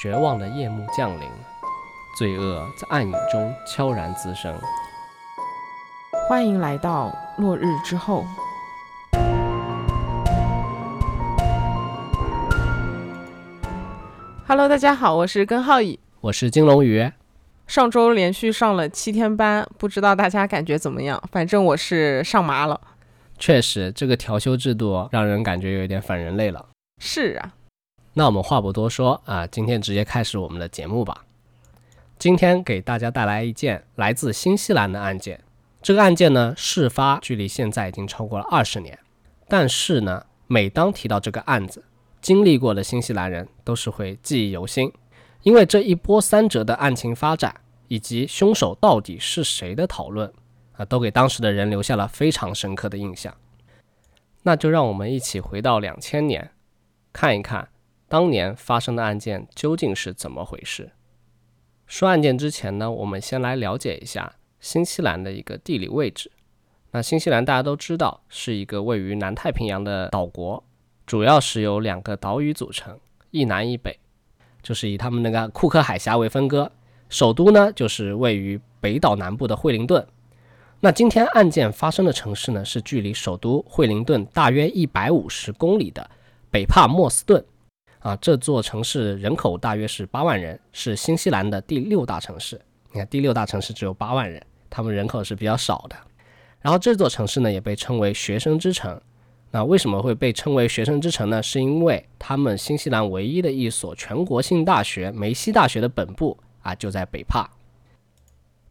绝望的夜幕降临，罪恶在暗影中悄然滋生。欢迎来到落日之后。Hello，大家好，我是根浩乙，我是金龙鱼。上周连续上了七天班，不知道大家感觉怎么样？反正我是上麻了。确实，这个调休制度让人感觉有点反人类了。是啊。那我们话不多说啊，今天直接开始我们的节目吧。今天给大家带来一件来自新西兰的案件。这个案件呢，事发距离现在已经超过了二十年。但是呢，每当提到这个案子，经历过的新西兰人都是会记忆犹新，因为这一波三折的案情发展以及凶手到底是谁的讨论啊，都给当时的人留下了非常深刻的印象。那就让我们一起回到两千年，看一看。当年发生的案件究竟是怎么回事？说案件之前呢，我们先来了解一下新西兰的一个地理位置。那新西兰大家都知道是一个位于南太平洋的岛国，主要是由两个岛屿组成，一南一北，就是以他们那个库克海峡为分割。首都呢就是位于北岛南部的惠灵顿。那今天案件发生的城市呢，是距离首都惠灵顿大约一百五十公里的北帕默斯顿。啊，这座城市人口大约是八万人，是新西兰的第六大城市。你看，第六大城市只有八万人，他们人口是比较少的。然后这座城市呢，也被称为学生之城。那为什么会被称为学生之城呢？是因为他们新西兰唯一的一所全国性大学——梅西大学的本部啊，就在北帕。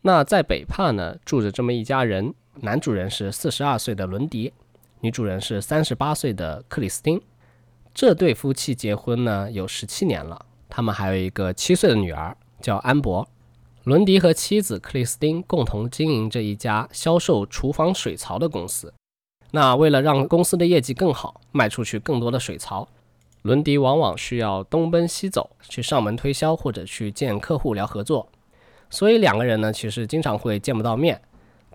那在北帕呢，住着这么一家人，男主人是四十二岁的伦迪，女主人是三十八岁的克里斯汀。这对夫妻结婚呢有十七年了，他们还有一个七岁的女儿，叫安博。伦迪和妻子克里斯汀共同经营着一家销售厨房水槽的公司。那为了让公司的业绩更好，卖出去更多的水槽，伦迪往往需要东奔西走去上门推销或者去见客户聊合作。所以两个人呢，其实经常会见不到面，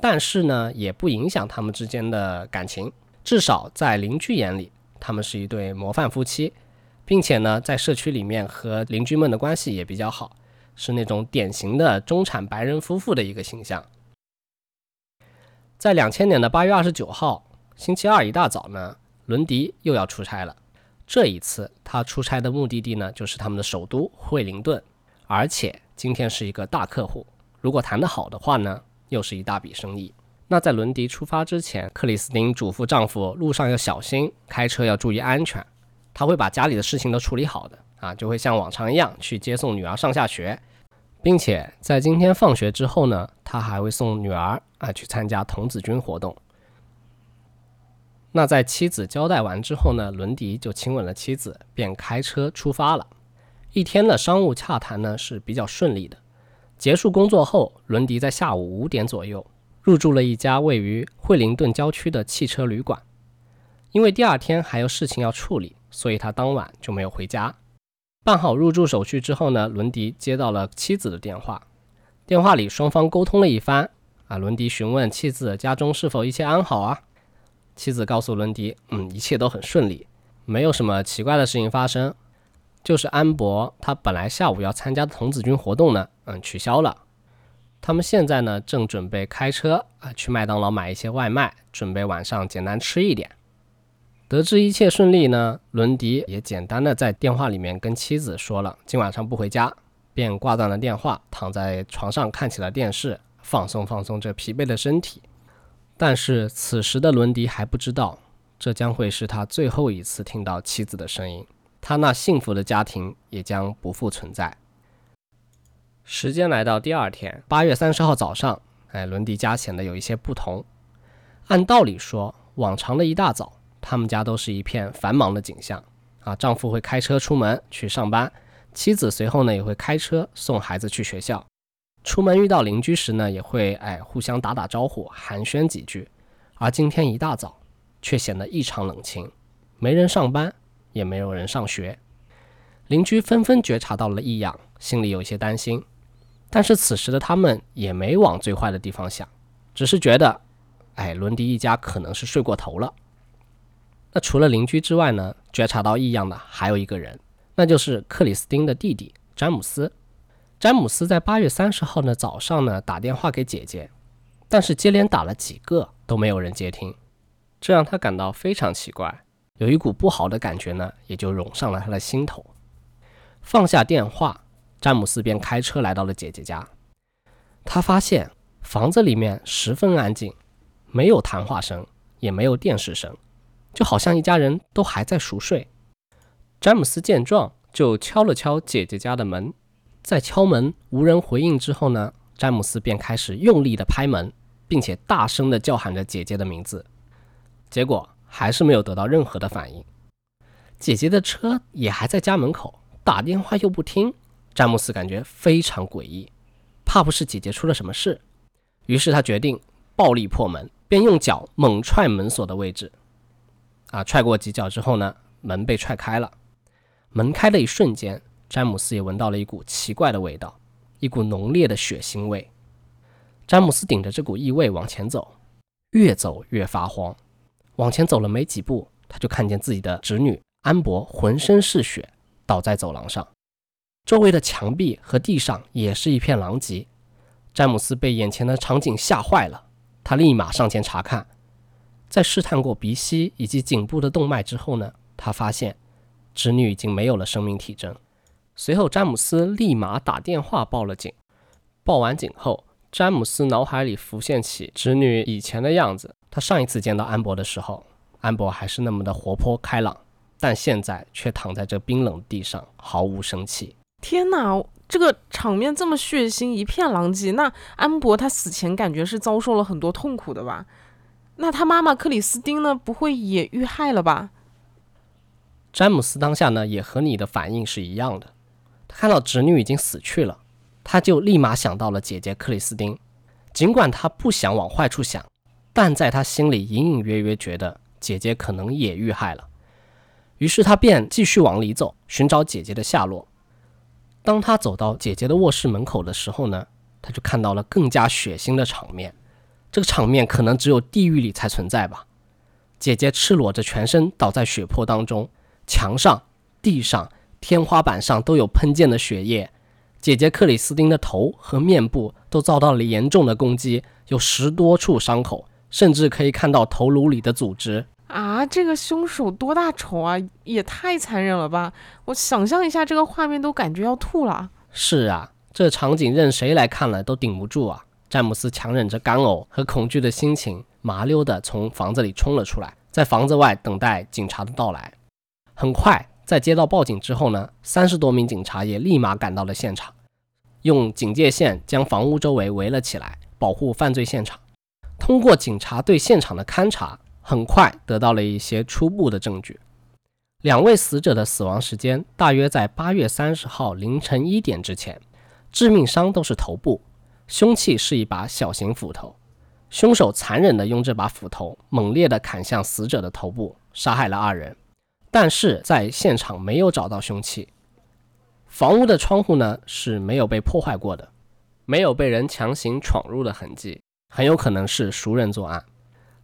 但是呢，也不影响他们之间的感情，至少在邻居眼里。他们是一对模范夫妻，并且呢，在社区里面和邻居们的关系也比较好，是那种典型的中产白人夫妇的一个形象。在两千年的八月二十九号，星期二一大早呢，伦迪又要出差了。这一次他出差的目的地呢，就是他们的首都惠灵顿，而且今天是一个大客户，如果谈得好的话呢，又是一大笔生意。那在伦迪出发之前，克里斯汀嘱咐丈夫路上要小心，开车要注意安全。他会把家里的事情都处理好的啊，就会像往常一样去接送女儿上下学，并且在今天放学之后呢，他还会送女儿啊去参加童子军活动。那在妻子交代完之后呢，伦迪就亲吻了妻子，便开车出发了。一天的商务洽谈呢是比较顺利的。结束工作后，伦迪在下午五点左右。入住了一家位于惠灵顿郊区的汽车旅馆，因为第二天还有事情要处理，所以他当晚就没有回家。办好入住手续之后呢，伦迪接到了妻子的电话。电话里双方沟通了一番，啊，伦迪询问妻子家中是否一切安好啊？妻子告诉伦迪，嗯，一切都很顺利，没有什么奇怪的事情发生，就是安博他本来下午要参加的童子军活动呢，嗯，取消了。他们现在呢，正准备开车啊去麦当劳买一些外卖，准备晚上简单吃一点。得知一切顺利呢，伦迪也简单的在电话里面跟妻子说了今晚上不回家，便挂断了电话，躺在床上看起了电视，放松放松这疲惫的身体。但是此时的伦迪还不知道，这将会是他最后一次听到妻子的声音，他那幸福的家庭也将不复存在。时间来到第二天，八月三十号早上，哎，伦迪家显得有一些不同。按道理说，往常的一大早，他们家都是一片繁忙的景象啊。丈夫会开车出门去上班，妻子随后呢也会开车送孩子去学校。出门遇到邻居时呢，也会哎互相打打招呼，寒暄几句。而今天一大早，却显得异常冷清，没人上班，也没有人上学。邻居纷纷觉察到了异样，心里有些担心。但是此时的他们也没往最坏的地方想，只是觉得，哎，伦迪一家可能是睡过头了。那除了邻居之外呢，觉察到异样的还有一个人，那就是克里斯汀的弟弟詹姆斯。詹姆斯在八月三十号的早上呢打电话给姐姐，但是接连打了几个都没有人接听，这让他感到非常奇怪，有一股不好的感觉呢也就涌上了他的心头。放下电话，詹姆斯便开车来到了姐姐家。他发现房子里面十分安静，没有谈话声，也没有电视声，就好像一家人都还在熟睡。詹姆斯见状，就敲了敲姐姐家的门。在敲门无人回应之后呢，詹姆斯便开始用力的拍门，并且大声的叫喊着姐姐的名字。结果还是没有得到任何的反应。姐姐的车也还在家门口，打电话又不听。詹姆斯感觉非常诡异，怕不是姐姐出了什么事。于是他决定暴力破门，便用脚猛踹门锁的位置。啊，踹过几脚之后呢，门被踹开了。门开的一瞬间，詹姆斯也闻到了一股奇怪的味道，一股浓烈的血腥味。詹姆斯顶着这股异味往前走，越走越发慌。往前走了没几步，他就看见自己的侄女安博浑身是血，倒在走廊上，周围的墙壁和地上也是一片狼藉。詹姆斯被眼前的场景吓坏了，他立马上前查看，在试探过鼻息以及颈部的动脉之后呢，他发现。侄女已经没有了生命体征。随后，詹姆斯立马打电话报了警。报完警后，詹姆斯脑海里浮现起侄女以前的样子。他上一次见到安博的时候，安博还是那么的活泼开朗，但现在却躺在这冰冷地上，毫无生气。天哪，这个场面这么血腥，一片狼藉。那安博他死前感觉是遭受了很多痛苦的吧？那他妈妈克里斯汀呢？不会也遇害了吧？詹姆斯当下呢，也和你的反应是一样的。他看到侄女已经死去了，他就立马想到了姐姐克里斯汀。尽管他不想往坏处想，但在他心里隐隐约约觉得姐姐可能也遇害了。于是他便继续往里走，寻找姐姐的下落。当他走到姐姐的卧室门口的时候呢，他就看到了更加血腥的场面。这个场面可能只有地狱里才存在吧。姐姐赤裸着全身倒在血泊当中。墙上、地上、天花板上都有喷溅的血液。姐姐克里斯汀的头和面部都遭到了严重的攻击，有十多处伤口，甚至可以看到头颅里的组织。啊，这个凶手多大仇啊！也太残忍了吧！我想象一下这个画面都感觉要吐了。是啊，这场景任谁来看了都顶不住啊！詹姆斯强忍着干呕和恐惧的心情，麻溜地从房子里冲了出来，在房子外等待警察的到来。很快，在接到报警之后呢，三十多名警察也立马赶到了现场，用警戒线将房屋周围围了起来，保护犯罪现场。通过警察对现场的勘查，很快得到了一些初步的证据。两位死者的死亡时间大约在八月三十号凌晨一点之前，致命伤都是头部，凶器是一把小型斧头，凶手残忍地用这把斧头猛烈地砍向死者的头部，杀害了二人。但是在现场没有找到凶器，房屋的窗户呢是没有被破坏过的，没有被人强行闯入的痕迹，很有可能是熟人作案。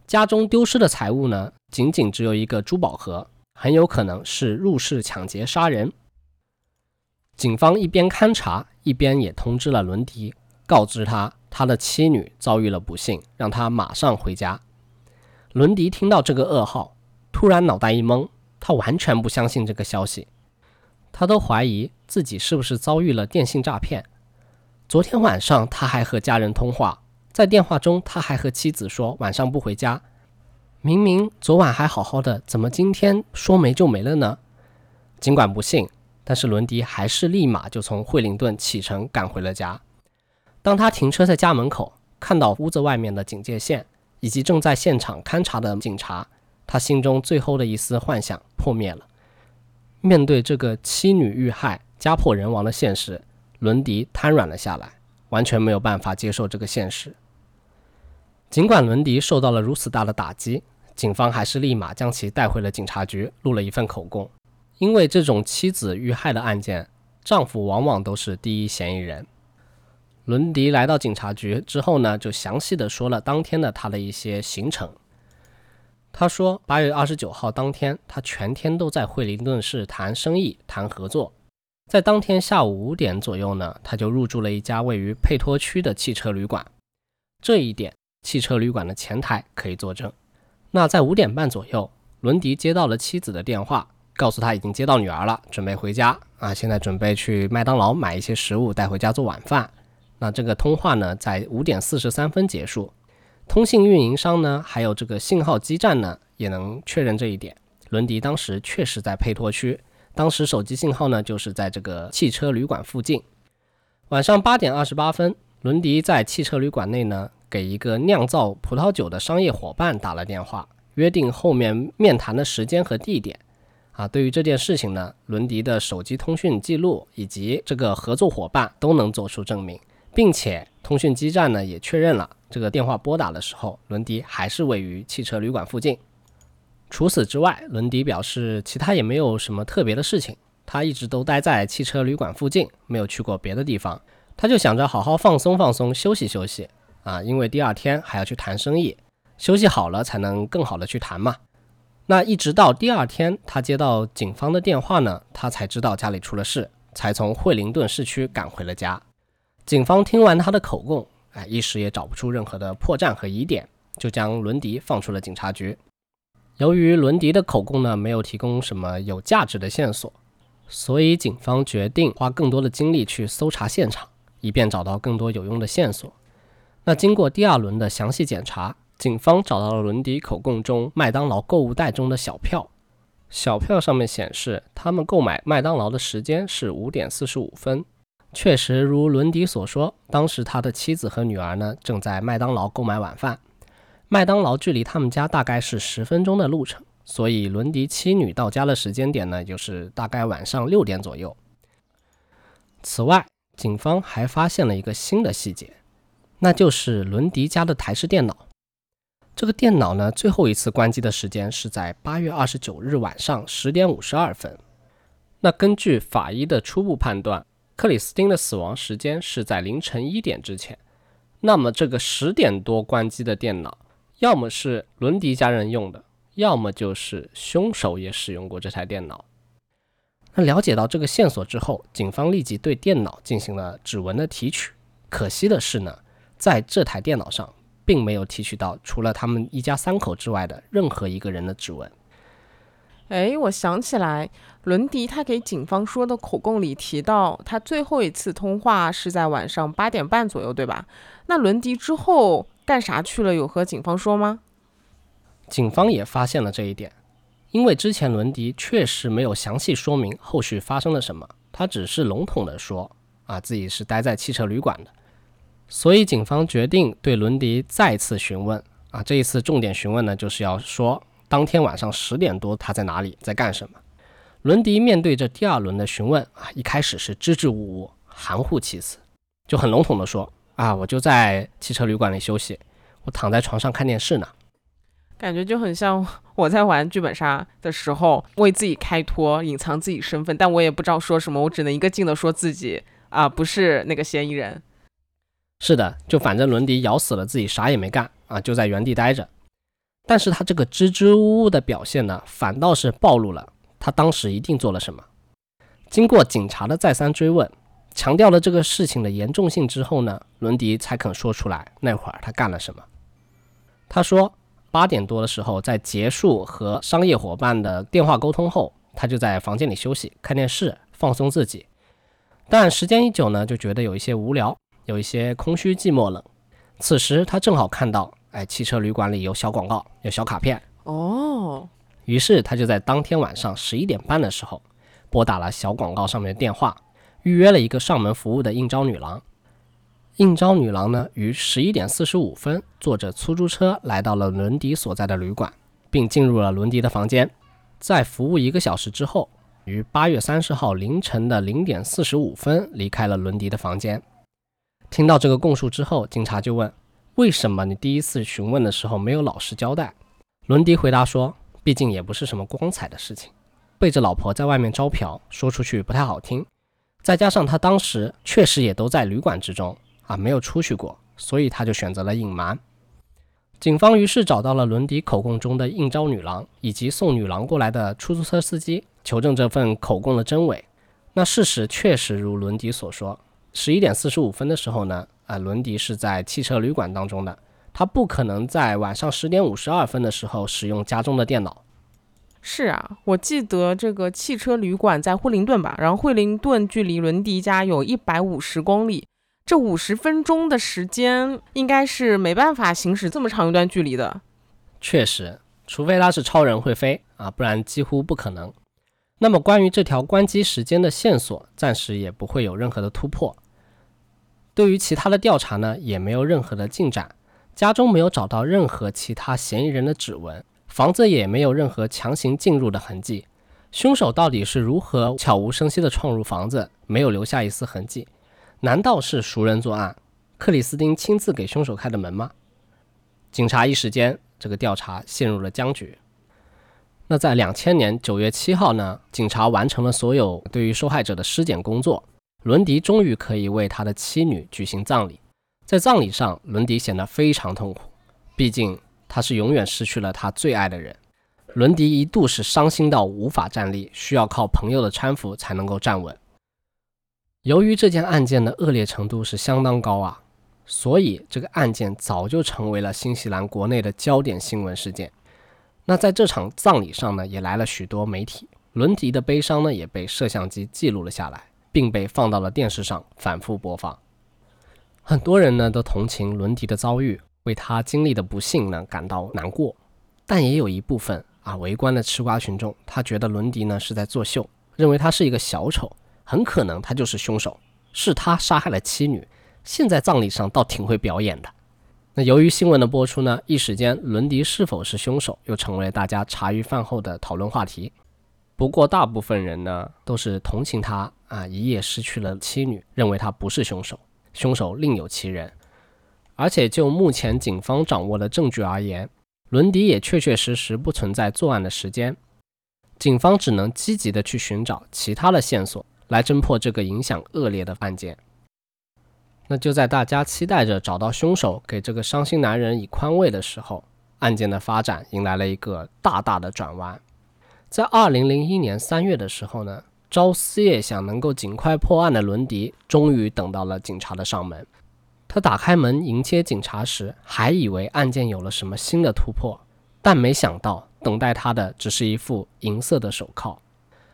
家中丢失的财物呢，仅仅只有一个珠宝盒，很有可能是入室抢劫杀人。警方一边勘查，一边也通知了伦迪，告知他他的妻女遭遇了不幸，让他马上回家。伦迪听到这个噩耗，突然脑袋一懵。他完全不相信这个消息，他都怀疑自己是不是遭遇了电信诈骗。昨天晚上他还和家人通话，在电话中他还和妻子说晚上不回家。明明昨晚还好好的，怎么今天说没就没了呢？尽管不信，但是伦迪还是立马就从惠灵顿启程赶回了家。当他停车在家门口，看到屋子外面的警戒线以及正在现场勘查的警察。他心中最后的一丝幻想破灭了。面对这个妻女遇害、家破人亡的现实，伦迪瘫软了下来，完全没有办法接受这个现实。尽管伦迪受到了如此大的打击，警方还是立马将其带回了警察局，录了一份口供。因为这种妻子遇害的案件，丈夫往往都是第一嫌疑人。伦迪来到警察局之后呢，就详细的说了当天的他的一些行程。他说，八月二十九号当天，他全天都在惠灵顿市谈生意、谈合作。在当天下午五点左右呢，他就入住了一家位于佩托区的汽车旅馆。这一点，汽车旅馆的前台可以作证。那在五点半左右，伦迪接到了妻子的电话，告诉他已经接到女儿了，准备回家啊，现在准备去麦当劳买一些食物带回家做晚饭。那这个通话呢，在五点四十三分结束。通信运营商呢，还有这个信号基站呢，也能确认这一点。伦迪当时确实在佩托区。当时手机信号呢，就是在这个汽车旅馆附近。晚上八点二十八分，伦迪在汽车旅馆内呢，给一个酿造葡萄酒的商业伙伴打了电话，约定后面面谈的时间和地点。啊，对于这件事情呢，伦迪的手机通讯记录以及这个合作伙伴都能做出证明，并且通讯基站呢也确认了这个电话拨打的时候，伦迪还是位于汽车旅馆附近。除此之外，伦迪表示其他也没有什么特别的事情。他一直都待在汽车旅馆附近，没有去过别的地方。他就想着好好放松放松，休息休息啊，因为第二天还要去谈生意，休息好了才能更好的去谈嘛。那一直到第二天，他接到警方的电话呢，他才知道家里出了事，才从惠灵顿市区赶回了家。警方听完他的口供，哎，一时也找不出任何的破绽和疑点，就将伦迪放出了警察局。由于伦迪的口供呢没有提供什么有价值的线索，所以警方决定花更多的精力去搜查现场，以便找到更多有用的线索。那经过第二轮的详细检查，警方找到了伦迪口供中麦当劳购物袋中的小票。小票上面显示，他们购买麦当劳的时间是五点四十五分。确实如伦迪所说，当时他的妻子和女儿呢正在麦当劳购买晚饭。麦当劳距离他们家大概是十分钟的路程，所以伦迪妻女到家的时间点呢，就是大概晚上六点左右。此外，警方还发现了一个新的细节，那就是伦迪家的台式电脑。这个电脑呢，最后一次关机的时间是在八月二十九日晚上十点五十二分。那根据法医的初步判断，克里斯汀的死亡时间是在凌晨一点之前。那么这个十点多关机的电脑。要么是伦迪家人用的，要么就是凶手也使用过这台电脑。那了解到这个线索之后，警方立即对电脑进行了指纹的提取。可惜的是呢，在这台电脑上并没有提取到除了他们一家三口之外的任何一个人的指纹。哎，我想起来，伦迪他给警方说的口供里提到，他最后一次通话是在晚上八点半左右，对吧？那伦迪之后。干啥去了？有和警方说吗？警方也发现了这一点，因为之前伦迪确实没有详细说明后续发生了什么，他只是笼统的说啊自己是待在汽车旅馆的，所以警方决定对伦迪再次询问啊，这一次重点询问呢就是要说当天晚上十点多他在哪里，在干什么。伦迪面对着第二轮的询问啊，一开始是支支吾吾、含糊其辞，就很笼统的说。啊，我就在汽车旅馆里休息，我躺在床上看电视呢，感觉就很像我在玩剧本杀的时候为自己开脱，隐藏自己身份，但我也不知道说什么，我只能一个劲的说自己啊不是那个嫌疑人。是的，就反正伦迪咬死了自己啥也没干啊，就在原地待着。但是他这个支支吾吾的表现呢，反倒是暴露了他当时一定做了什么。经过警察的再三追问。强调了这个事情的严重性之后呢，伦迪才肯说出来那会儿他干了什么。他说八点多的时候，在结束和商业伙伴的电话沟通后，他就在房间里休息、看电视、放松自己。但时间一久呢，就觉得有一些无聊，有一些空虚、寂寞、冷。此时他正好看到，哎，汽车旅馆里有小广告、有小卡片。哦，于是他就在当天晚上十一点半的时候，拨打了小广告上面的电话。预约了一个上门服务的应招女郎。应招女郎呢，于十一点四十五分坐着出租车来到了伦迪所在的旅馆，并进入了伦迪的房间。在服务一个小时之后，于八月三十号凌晨的零点四十五分离开了伦迪的房间。听到这个供述之后，警察就问：“为什么你第一次询问的时候没有老实交代？”伦迪回答说：“毕竟也不是什么光彩的事情，背着老婆在外面招嫖，说出去不太好听。”再加上他当时确实也都在旅馆之中啊，没有出去过，所以他就选择了隐瞒。警方于是找到了伦迪口供中的应招女郎以及送女郎过来的出租车司机，求证这份口供的真伪。那事实确实如伦迪所说，十一点四十五分的时候呢，啊，伦迪是在汽车旅馆当中的，他不可能在晚上十点五十二分的时候使用家中的电脑。是啊，我记得这个汽车旅馆在惠灵顿吧，然后惠灵顿距离伦迪家有一百五十公里，这五十分钟的时间应该是没办法行驶这么长一段距离的。确实，除非他是超人会飞啊，不然几乎不可能。那么关于这条关机时间的线索，暂时也不会有任何的突破。对于其他的调查呢，也没有任何的进展。家中没有找到任何其他嫌疑人的指纹。房子也没有任何强行进入的痕迹，凶手到底是如何悄无声息地闯入房子，没有留下一丝痕迹？难道是熟人作案？克里斯汀亲自给凶手开的门吗？警察一时间，这个调查陷入了僵局。那在两千年九月七号呢？警察完成了所有对于受害者的尸检工作，伦迪终于可以为他的妻女举行葬礼。在葬礼上，伦迪显得非常痛苦，毕竟。他是永远失去了他最爱的人，伦迪一度是伤心到无法站立，需要靠朋友的搀扶才能够站稳。由于这件案件的恶劣程度是相当高啊，所以这个案件早就成为了新西兰国内的焦点新闻事件。那在这场葬礼上呢，也来了许多媒体，伦迪的悲伤呢也被摄像机记录了下来，并被放到了电视上反复播放。很多人呢都同情伦迪的遭遇。为他经历的不幸呢感到难过，但也有一部分啊围观的吃瓜群众，他觉得伦迪呢是在作秀，认为他是一个小丑，很可能他就是凶手，是他杀害了妻女，现在葬礼上倒挺会表演的。那由于新闻的播出呢，一时间伦迪是否是凶手又成为大家茶余饭后的讨论话题。不过大部分人呢都是同情他啊一夜失去了妻女，认为他不是凶手，凶手另有其人。而且就目前警方掌握的证据而言，伦迪也确确实实不存在作案的时间。警方只能积极的去寻找其他的线索，来侦破这个影响恶劣的案件。那就在大家期待着找到凶手，给这个伤心男人以宽慰的时候，案件的发展迎来了一个大大的转弯。在二零零一年三月的时候呢，朝思夜想能够尽快破案的伦迪，终于等到了警察的上门。他打开门迎接警察时，还以为案件有了什么新的突破，但没想到等待他的只是一副银色的手铐。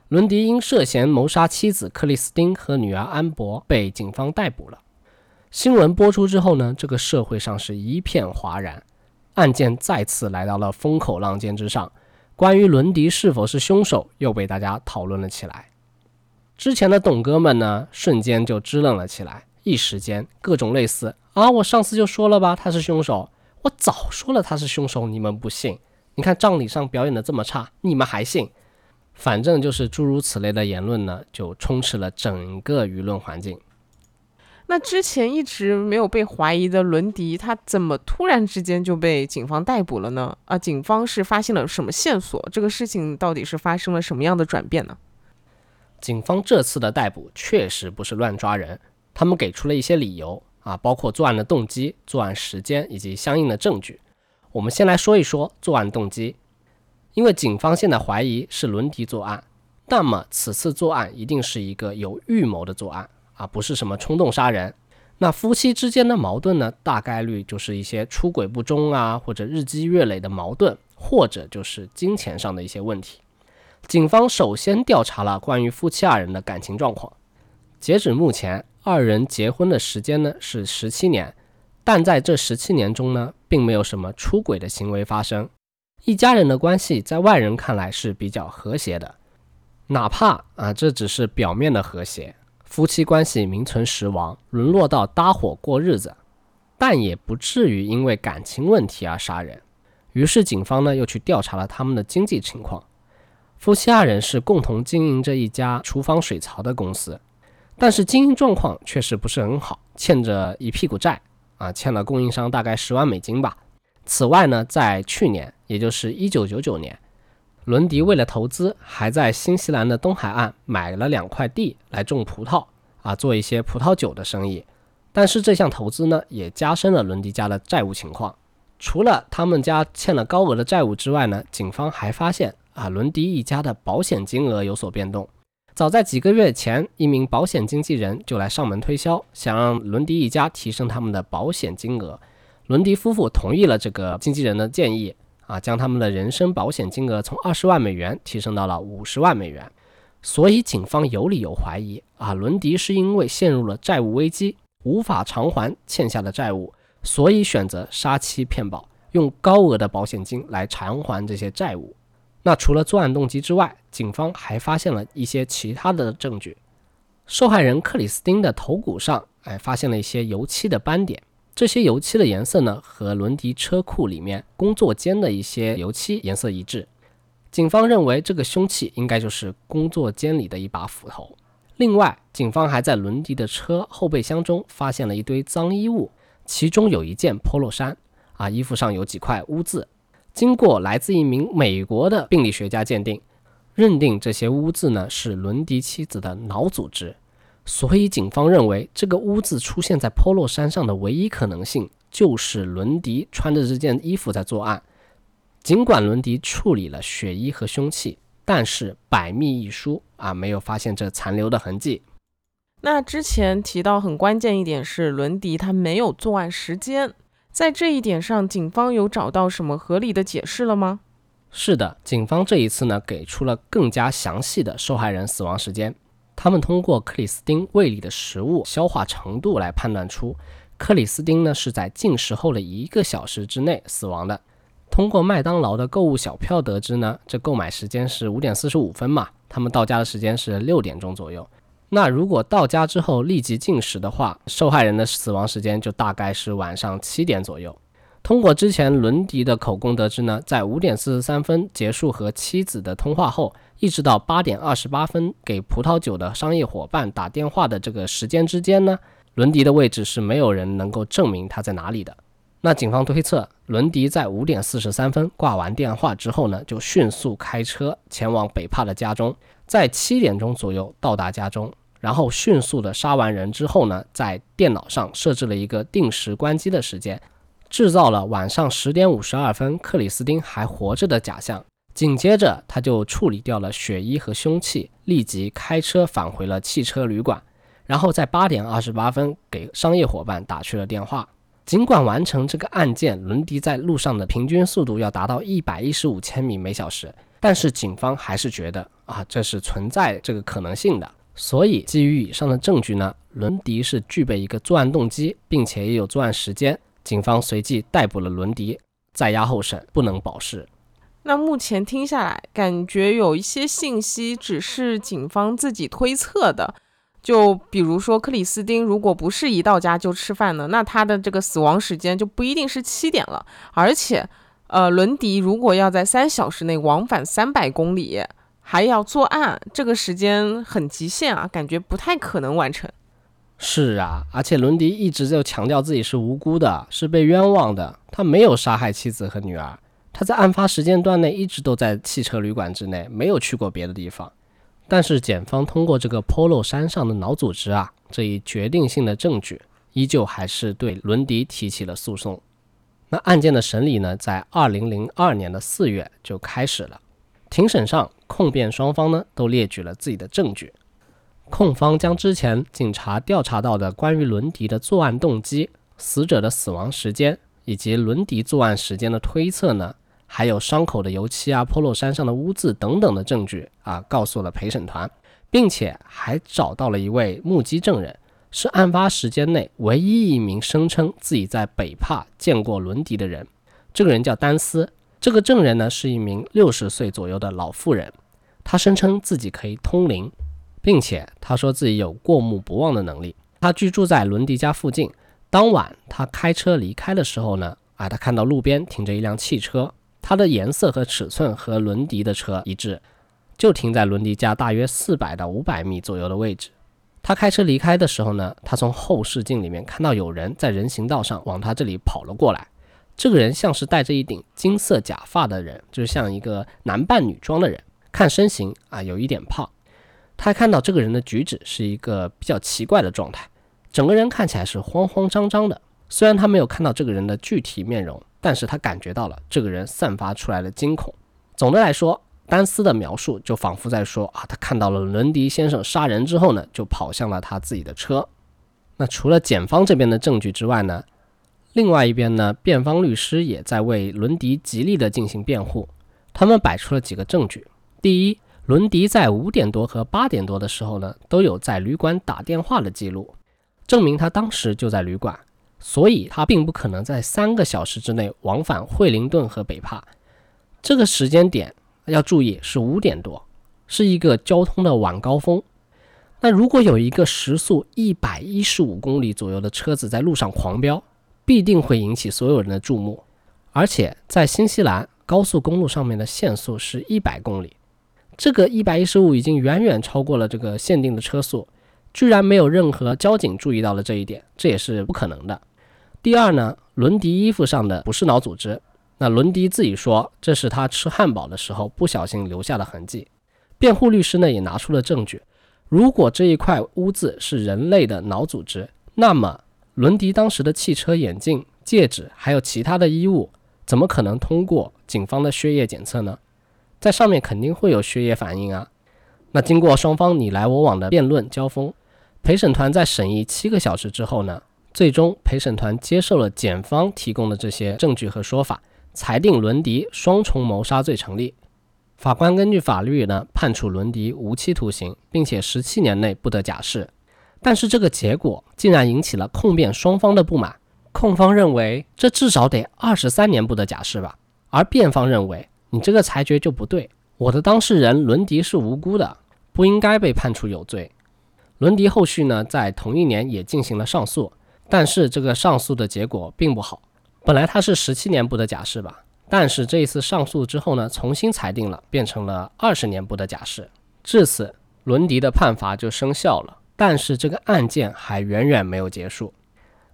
伦迪因涉嫌谋杀妻子克里斯汀和女儿安博被警方逮捕了。新闻播出之后呢，这个社会上是一片哗然，案件再次来到了风口浪尖之上。关于伦迪是否是凶手，又被大家讨论了起来。之前的董哥们呢，瞬间就支棱了起来。一时间，各种类似啊！我上次就说了吧，他是凶手。我早说了他是凶手，你们不信？你看葬礼上表演的这么差，你们还信？反正就是诸如此类的言论呢，就充斥了整个舆论环境。那之前一直没有被怀疑的伦迪，他怎么突然之间就被警方逮捕了呢？啊，警方是发现了什么线索？这个事情到底是发生了什么样的转变呢？警方这次的逮捕确实不是乱抓人。他们给出了一些理由啊，包括作案的动机、作案时间以及相应的证据。我们先来说一说作案动机，因为警方现在怀疑是伦迪作案，那么此次作案一定是一个有预谋的作案啊，不是什么冲动杀人。那夫妻之间的矛盾呢，大概率就是一些出轨不忠啊，或者日积月累的矛盾，或者就是金钱上的一些问题。警方首先调查了关于夫妻二人的感情状况，截止目前。二人结婚的时间呢是十七年，但在这十七年中呢，并没有什么出轨的行为发生。一家人的关系在外人看来是比较和谐的，哪怕啊这只是表面的和谐，夫妻关系名存实亡，沦落到搭伙过日子，但也不至于因为感情问题而杀人。于是警方呢又去调查了他们的经济情况，夫妻二人是共同经营着一家厨房水槽的公司。但是经营状况确实不是很好，欠着一屁股债啊，欠了供应商大概十万美金吧。此外呢，在去年，也就是一九九九年，伦迪为了投资，还在新西兰的东海岸买了两块地来种葡萄啊，做一些葡萄酒的生意。但是这项投资呢，也加深了伦迪家的债务情况。除了他们家欠了高额的债务之外呢，警方还发现啊，伦迪一家的保险金额有所变动。早在几个月前，一名保险经纪人就来上门推销，想让伦迪一家提升他们的保险金额。伦迪夫妇同意了这个经纪人的建议，啊，将他们的人身保险金额从二十万美元提升到了五十万美元。所以警方有理由怀疑，啊，伦迪是因为陷入了债务危机，无法偿还欠下的债务，所以选择杀妻骗保，用高额的保险金来偿还这些债务。那除了作案动机之外，警方还发现了一些其他的证据。受害人克里斯汀的头骨上，哎，发现了一些油漆的斑点。这些油漆的颜色呢，和伦迪车库里面工作间的一些油漆颜色一致。警方认为这个凶器应该就是工作间里的一把斧头。另外，警方还在伦迪的车后备箱中发现了一堆脏衣物，其中有一件 polo 衫，啊，衣服上有几块污渍。经过来自一名美国的病理学家鉴定，认定这些污渍呢是伦迪妻子的脑组织，所以警方认为这个污渍出现在 Polo 衫上的唯一可能性就是伦迪穿着这件衣服在作案。尽管伦迪处理了血衣和凶器，但是百密一疏啊，没有发现这残留的痕迹。那之前提到很关键一点是伦迪他没有作案时间。在这一点上，警方有找到什么合理的解释了吗？是的，警方这一次呢，给出了更加详细的受害人死亡时间。他们通过克里斯汀胃里的食物消化程度来判断出，克里斯汀呢是在进食后的一个小时之内死亡的。通过麦当劳的购物小票得知呢，这购买时间是五点四十五分嘛，他们到家的时间是六点钟左右。那如果到家之后立即进食的话，受害人的死亡时间就大概是晚上七点左右。通过之前伦迪的口供得知呢，在五点四十三分结束和妻子的通话后，一直到八点二十八分给葡萄酒的商业伙伴打电话的这个时间之间呢，伦迪的位置是没有人能够证明他在哪里的。那警方推测，伦迪在五点四十三分挂完电话之后呢，就迅速开车前往北帕的家中，在七点钟左右到达家中。然后迅速的杀完人之后呢，在电脑上设置了一个定时关机的时间，制造了晚上十点五十二分克里斯汀还活着的假象。紧接着，他就处理掉了血衣和凶器，立即开车返回了汽车旅馆。然后在八点二十八分给商业伙伴打去了电话。尽管完成这个案件，伦迪在路上的平均速度要达到一百一十五千米每小时，但是警方还是觉得啊，这是存在这个可能性的。所以，基于以上的证据呢，伦迪是具备一个作案动机，并且也有作案时间。警方随即逮捕了伦迪，在押候审，不能保释。那目前听下来，感觉有一些信息只是警方自己推测的。就比如说，克里斯汀如果不是一到家就吃饭呢，那他的这个死亡时间就不一定是七点了。而且，呃，伦迪如果要在三小时内往返三百公里。还要作案，这个时间很极限啊，感觉不太可能完成。是啊，而且伦迪一直就强调自己是无辜的，是被冤枉的，他没有杀害妻子和女儿。他在案发时间段内一直都在汽车旅馆之内，没有去过别的地方。但是检方通过这个 Polo 山上的脑组织啊这一决定性的证据，依旧还是对伦迪提起了诉讼。那案件的审理呢，在二零零二年的四月就开始了。庭审上，控辩双方呢都列举了自己的证据。控方将之前警察调查到的关于伦迪的作案动机、死者的死亡时间以及伦迪作案时间的推测呢，还有伤口的油漆啊、polo 衫上的污渍等等的证据啊，告诉了陪审团，并且还找到了一位目击证人，是案发时间内唯一一名声称自己在北帕见过伦迪的人。这个人叫丹斯。这个证人呢是一名六十岁左右的老妇人，她声称自己可以通灵，并且她说自己有过目不忘的能力。她居住在伦迪家附近。当晚她开车离开的时候呢，啊，她看到路边停着一辆汽车，它的颜色和尺寸和伦迪的车一致，就停在伦迪家大约四百到五百米左右的位置。他开车离开的时候呢，他从后视镜里面看到有人在人行道上往他这里跑了过来。这个人像是戴着一顶金色假发的人，就是像一个男扮女装的人。看身形啊，有一点胖。他看到这个人的举止是一个比较奇怪的状态，整个人看起来是慌慌张张的。虽然他没有看到这个人的具体面容，但是他感觉到了这个人散发出来的惊恐。总的来说，丹斯的描述就仿佛在说啊，他看到了伦迪先生杀人之后呢，就跑向了他自己的车。那除了检方这边的证据之外呢，另外一边呢，辩方律师也在为伦迪极力的进行辩护。他们摆出了几个证据：第一，伦迪在五点多和八点多的时候呢，都有在旅馆打电话的记录，证明他当时就在旅馆，所以他并不可能在三个小时之内往返惠灵顿和北帕。这个时间点要注意是五点多，是一个交通的晚高峰。那如果有一个时速一百一十五公里左右的车子在路上狂飙，必定会引起所有人的注目，而且在新西兰。高速公路上面的限速是一百公里，这个一百一十五已经远远超过了这个限定的车速，居然没有任何交警注意到了这一点，这也是不可能的。第二呢，伦迪衣服上的不是脑组织，那伦迪自己说这是他吃汉堡的时候不小心留下的痕迹。辩护律师呢也拿出了证据，如果这一块污渍是人类的脑组织，那么伦迪当时的汽车、眼镜、戒指还有其他的衣物。怎么可能通过警方的血液检测呢？在上面肯定会有血液反应啊。那经过双方你来我往的辩论交锋，陪审团在审议七个小时之后呢，最终陪审团接受了检方提供的这些证据和说法，裁定伦迪双重谋杀罪成立。法官根据法律呢，判处伦迪无期徒刑，并且十七年内不得假释。但是这个结果竟然引起了控辩双方的不满。控方认为这至少得二十三年不得假释吧，而辩方认为你这个裁决就不对，我的当事人伦迪是无辜的，不应该被判处有罪。伦迪后续呢，在同一年也进行了上诉，但是这个上诉的结果并不好。本来他是十七年不得假释吧，但是这一次上诉之后呢，重新裁定了，变成了二十年不得假释。至此，伦迪的判罚就生效了。但是这个案件还远远没有结束。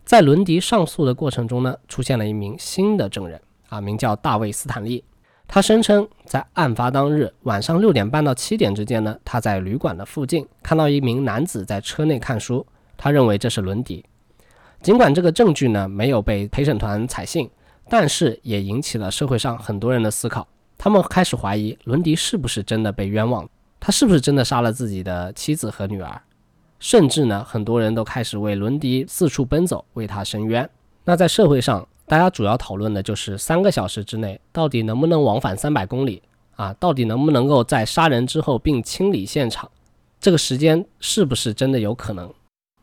在伦迪上诉的过程中呢，出现了一名新的证人啊，名叫大卫·斯坦利。他声称在案发当日晚上六点半到七点之间呢，他在旅馆的附近看到一名男子在车内看书，他认为这是伦迪。尽管这个证据呢没有被陪审团采信，但是也引起了社会上很多人的思考。他们开始怀疑伦迪是不是真的被冤枉，他是不是真的杀了自己的妻子和女儿。甚至呢，很多人都开始为伦迪四处奔走，为他伸冤。那在社会上，大家主要讨论的就是三个小时之内到底能不能往返三百公里啊？到底能不能够在杀人之后并清理现场？这个时间是不是真的有可能？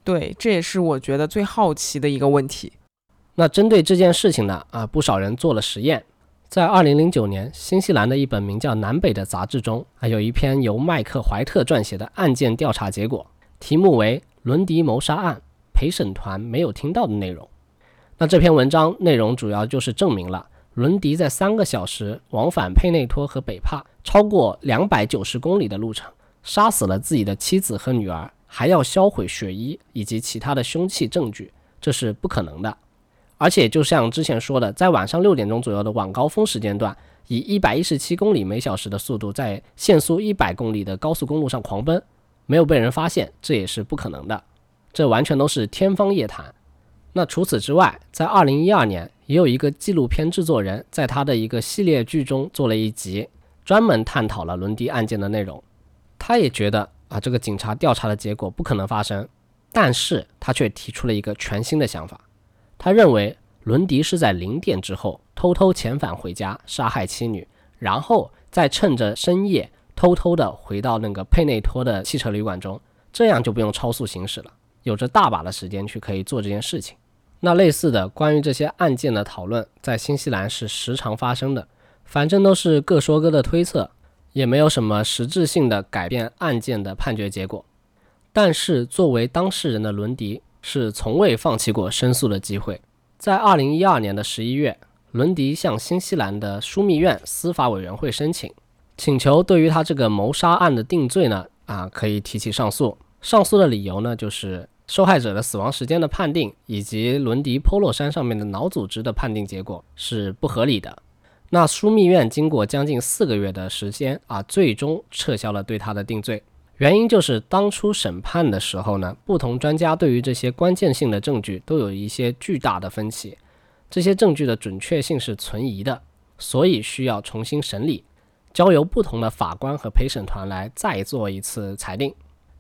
对，这也是我觉得最好奇的一个问题。那针对这件事情呢，啊，不少人做了实验。在二零零九年，新西兰的一本名叫《南北》的杂志中，啊，有一篇由麦克怀特撰写的案件调查结果。题目为《伦迪谋杀案》，陪审团没有听到的内容。那这篇文章内容主要就是证明了伦迪在三个小时往返佩内托和北帕超过两百九十公里的路程，杀死了自己的妻子和女儿，还要销毁血衣以及其他的凶器证据，这是不可能的。而且就像之前说的，在晚上六点钟左右的晚高峰时间段，以一百一十七公里每小时的速度在限速一百公里的高速公路上狂奔。没有被人发现，这也是不可能的，这完全都是天方夜谭。那除此之外，在二零一二年，也有一个纪录片制作人在他的一个系列剧中做了一集，专门探讨了伦迪案件的内容。他也觉得啊，这个警察调查的结果不可能发生，但是他却提出了一个全新的想法。他认为伦迪是在零点之后偷偷遣返回家，杀害妻女，然后再趁着深夜。偷偷的回到那个佩内托的汽车旅馆中，这样就不用超速行驶了，有着大把的时间去可以做这件事情。那类似的关于这些案件的讨论，在新西兰是时常发生的，反正都是各说各的推测，也没有什么实质性的改变案件的判决结果。但是作为当事人的伦迪是从未放弃过申诉的机会。在二零一二年的十一月，伦迪向新西兰的枢密院司法委员会申请。请求对于他这个谋杀案的定罪呢，啊，可以提起上诉。上诉的理由呢，就是受害者的死亡时间的判定以及伦迪 Polo 衫上面的脑组织的判定结果是不合理的。那枢密院经过将近四个月的时间啊，最终撤销了对他的定罪。原因就是当初审判的时候呢，不同专家对于这些关键性的证据都有一些巨大的分歧，这些证据的准确性是存疑的，所以需要重新审理。交由不同的法官和陪审团来再做一次裁定。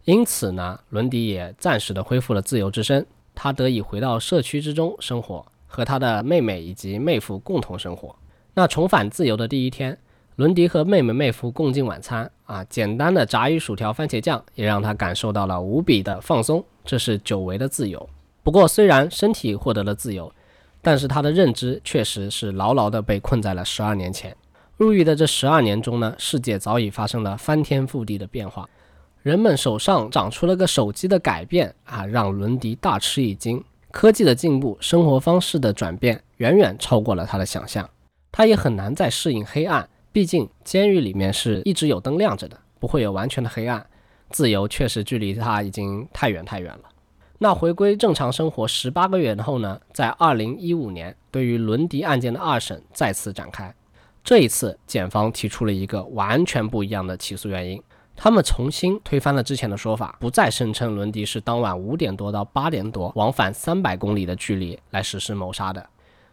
因此呢，伦迪也暂时的恢复了自由之身，他得以回到社区之中生活，和他的妹妹以及妹夫共同生活。那重返自由的第一天，伦迪和妹妹妹夫共进晚餐啊，简单的炸鱼薯条、番茄酱也让他感受到了无比的放松，这是久违的自由。不过，虽然身体获得了自由，但是他的认知确实是牢牢的被困在了十二年前。入狱的这十二年中呢，世界早已发生了翻天覆地的变化。人们手上长出了个手机的改变啊，让伦迪大吃一惊。科技的进步，生活方式的转变，远远超过了他的想象。他也很难再适应黑暗，毕竟监狱里面是一直有灯亮着的，不会有完全的黑暗。自由确实距离他已经太远太远了。那回归正常生活十八个月后呢？在二零一五年，对于伦迪案件的二审再次展开。这一次，检方提出了一个完全不一样的起诉原因。他们重新推翻了之前的说法，不再声称伦迪是当晚五点多到八点多往返三百公里的距离来实施谋杀的。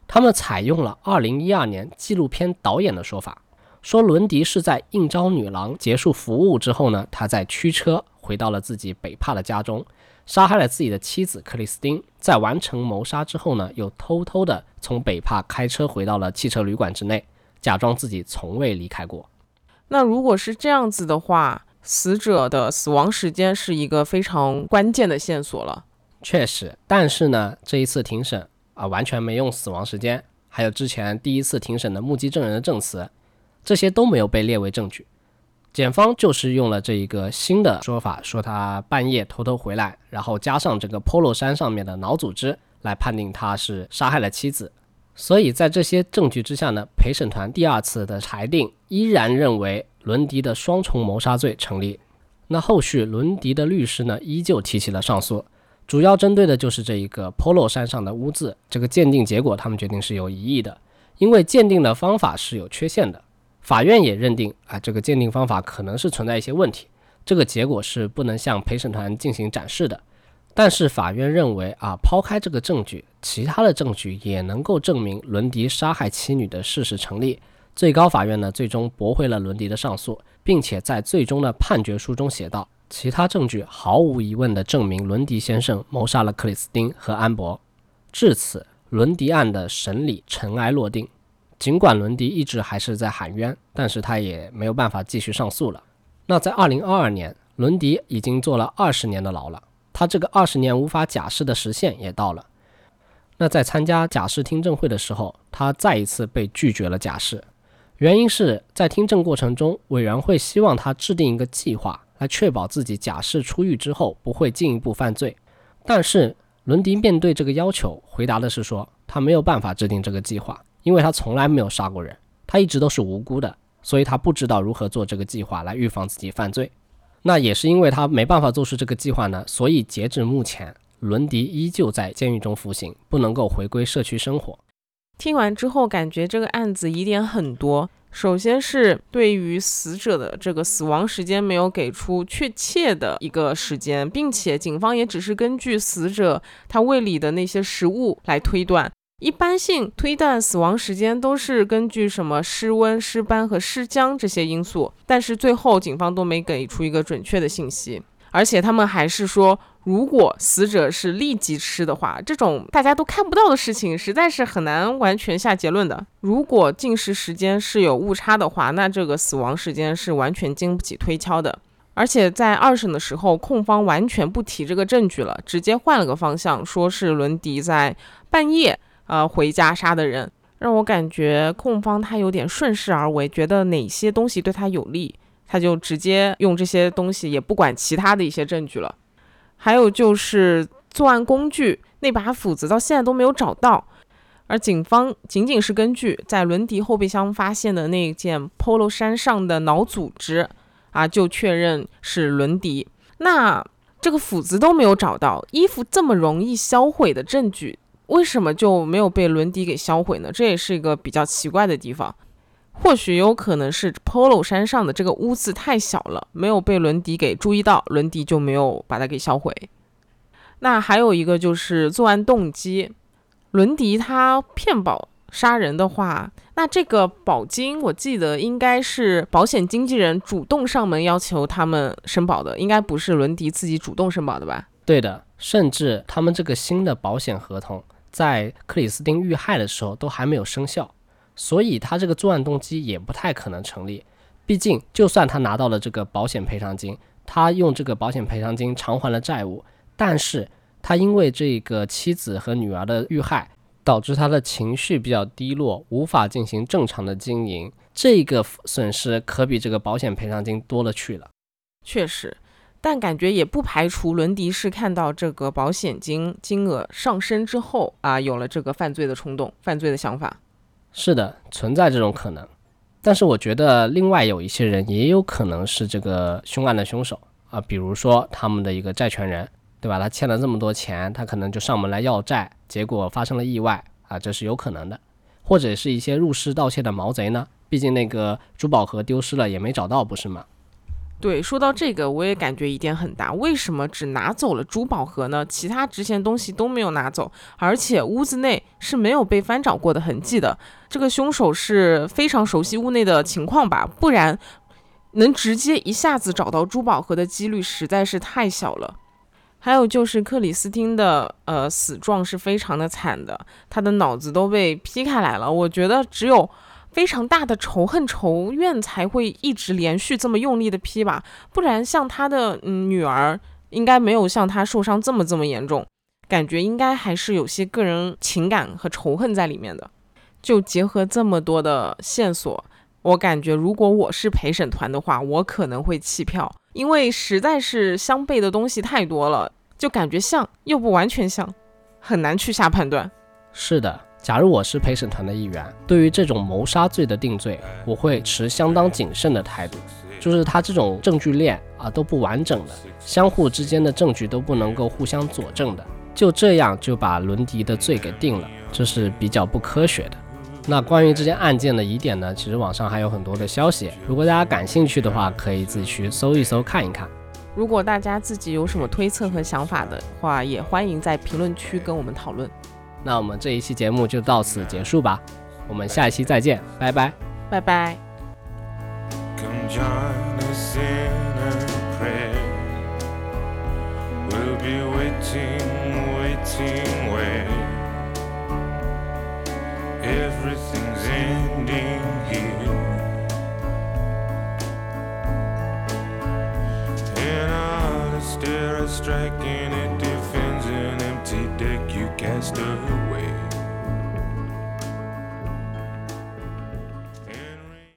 他们采用了二零一二年纪录片导演的说法，说伦迪是在应招女郎结束服务之后呢，他在驱车回到了自己北帕的家中，杀害了自己的妻子克里斯汀。在完成谋杀之后呢，又偷偷的从北帕开车回到了汽车旅馆之内，假装自己从未离开过。那如果是这样子的话，死者的死亡时间是一个非常关键的线索了，确实。但是呢，这一次庭审啊，完全没用死亡时间，还有之前第一次庭审的目击证人的证词，这些都没有被列为证据。检方就是用了这一个新的说法，说他半夜偷偷回来，然后加上这个 Polo 山上面的脑组织来判定他是杀害了妻子。所以在这些证据之下呢，陪审团第二次的裁定依然认为。伦迪的双重谋杀罪成立，那后续伦迪的律师呢，依旧提起了上诉，主要针对的就是这一个 Polo 山上的污渍，这个鉴定结果他们决定是有疑义的，因为鉴定的方法是有缺陷的，法院也认定啊，这个鉴定方法可能是存在一些问题，这个结果是不能向陪审团进行展示的，但是法院认为啊，抛开这个证据，其他的证据也能够证明伦迪杀害妻女的事实成立。最高法院呢，最终驳回了伦迪的上诉，并且在最终的判决书中写道：其他证据毫无疑问地证明伦迪先生谋杀了克里斯汀和安博。至此，伦迪案的审理尘埃落定。尽管伦迪一直还是在喊冤，但是他也没有办法继续上诉了。那在2022年，伦迪已经坐了二十年的牢了，他这个二十年无法假释的时限也到了。那在参加假释听证会的时候，他再一次被拒绝了假释。原因是在听证过程中，委员会希望他制定一个计划，来确保自己假释出狱之后不会进一步犯罪。但是伦迪面对这个要求，回答的是说他没有办法制定这个计划，因为他从来没有杀过人，他一直都是无辜的，所以他不知道如何做这个计划来预防自己犯罪。那也是因为他没办法做出这个计划呢，所以截至目前，伦迪依旧在监狱中服刑，不能够回归社区生活。听完之后，感觉这个案子疑点很多。首先是对于死者的这个死亡时间没有给出确切的一个时间，并且警方也只是根据死者他胃里的那些食物来推断。一般性推断死亡时间都是根据什么失温、失斑和失僵这些因素，但是最后警方都没给出一个准确的信息，而且他们还是说。如果死者是立即吃的话，这种大家都看不到的事情，实在是很难完全下结论的。如果进食时间是有误差的话，那这个死亡时间是完全经不起推敲的。而且在二审的时候，控方完全不提这个证据了，直接换了个方向，说是伦迪在半夜呃回家杀的人，让我感觉控方他有点顺势而为，觉得哪些东西对他有利，他就直接用这些东西，也不管其他的一些证据了。还有就是作案工具那把斧子到现在都没有找到，而警方仅仅是根据在伦迪后备箱发现的那件 Polo 衫上的脑组织啊，就确认是伦迪。那这个斧子都没有找到，衣服这么容易销毁的证据，为什么就没有被伦迪给销毁呢？这也是一个比较奇怪的地方。或许有可能是 Polo 衫上的这个污渍太小了，没有被伦迪给注意到，伦迪就没有把它给销毁。那还有一个就是作案动机，伦迪他骗保杀人的话，那这个保金，我记得应该是保险经纪人主动上门要求他们申保的，应该不是伦迪自己主动申保的吧？对的，甚至他们这个新的保险合同在克里斯汀遇害的时候都还没有生效，所以他这个作案动机也不太可能成立。毕竟，就算他拿到了这个保险赔偿金，他用这个保险赔偿金偿还了债务，但是他因为这个妻子和女儿的遇害，导致他的情绪比较低落，无法进行正常的经营，这个损失可比这个保险赔偿金多了去了。确实，但感觉也不排除伦迪是看到这个保险金金额上升之后啊，有了这个犯罪的冲动、犯罪的想法。是的，存在这种可能。但是我觉得，另外有一些人也有可能是这个凶案的凶手啊，比如说他们的一个债权人，对吧？他欠了这么多钱，他可能就上门来要债，结果发生了意外啊，这是有可能的。或者是一些入室盗窃的毛贼呢？毕竟那个珠宝盒丢失了也没找到，不是吗？对，说到这个，我也感觉疑点很大。为什么只拿走了珠宝盒呢？其他值钱东西都没有拿走，而且屋子内是没有被翻找过的痕迹的。这个凶手是非常熟悉屋内的情况吧？不然，能直接一下子找到珠宝盒的几率实在是太小了。还有就是克里斯汀的呃死状是非常的惨的，他的脑子都被劈开来了。我觉得只有。非常大的仇恨仇怨才会一直连续这么用力的劈吧，不然像他的嗯女儿应该没有像他受伤这么这么严重，感觉应该还是有些个人情感和仇恨在里面的。就结合这么多的线索，我感觉如果我是陪审团的话，我可能会弃票，因为实在是相悖的东西太多了，就感觉像又不完全像，很难去下判断。是的。假如我是陪审团的一员，对于这种谋杀罪的定罪，我会持相当谨慎的态度。就是他这种证据链啊都不完整的，相互之间的证据都不能够互相佐证的，就这样就把伦迪的罪给定了，这是比较不科学的。那关于这件案件的疑点呢，其实网上还有很多的消息，如果大家感兴趣的话，可以自己去搜一搜看一看。如果大家自己有什么推测和想法的话，也欢迎在评论区跟我们讨论。那我们这一期节目就到此结束吧，我们下一期再见，拜拜，拜拜。Cast away.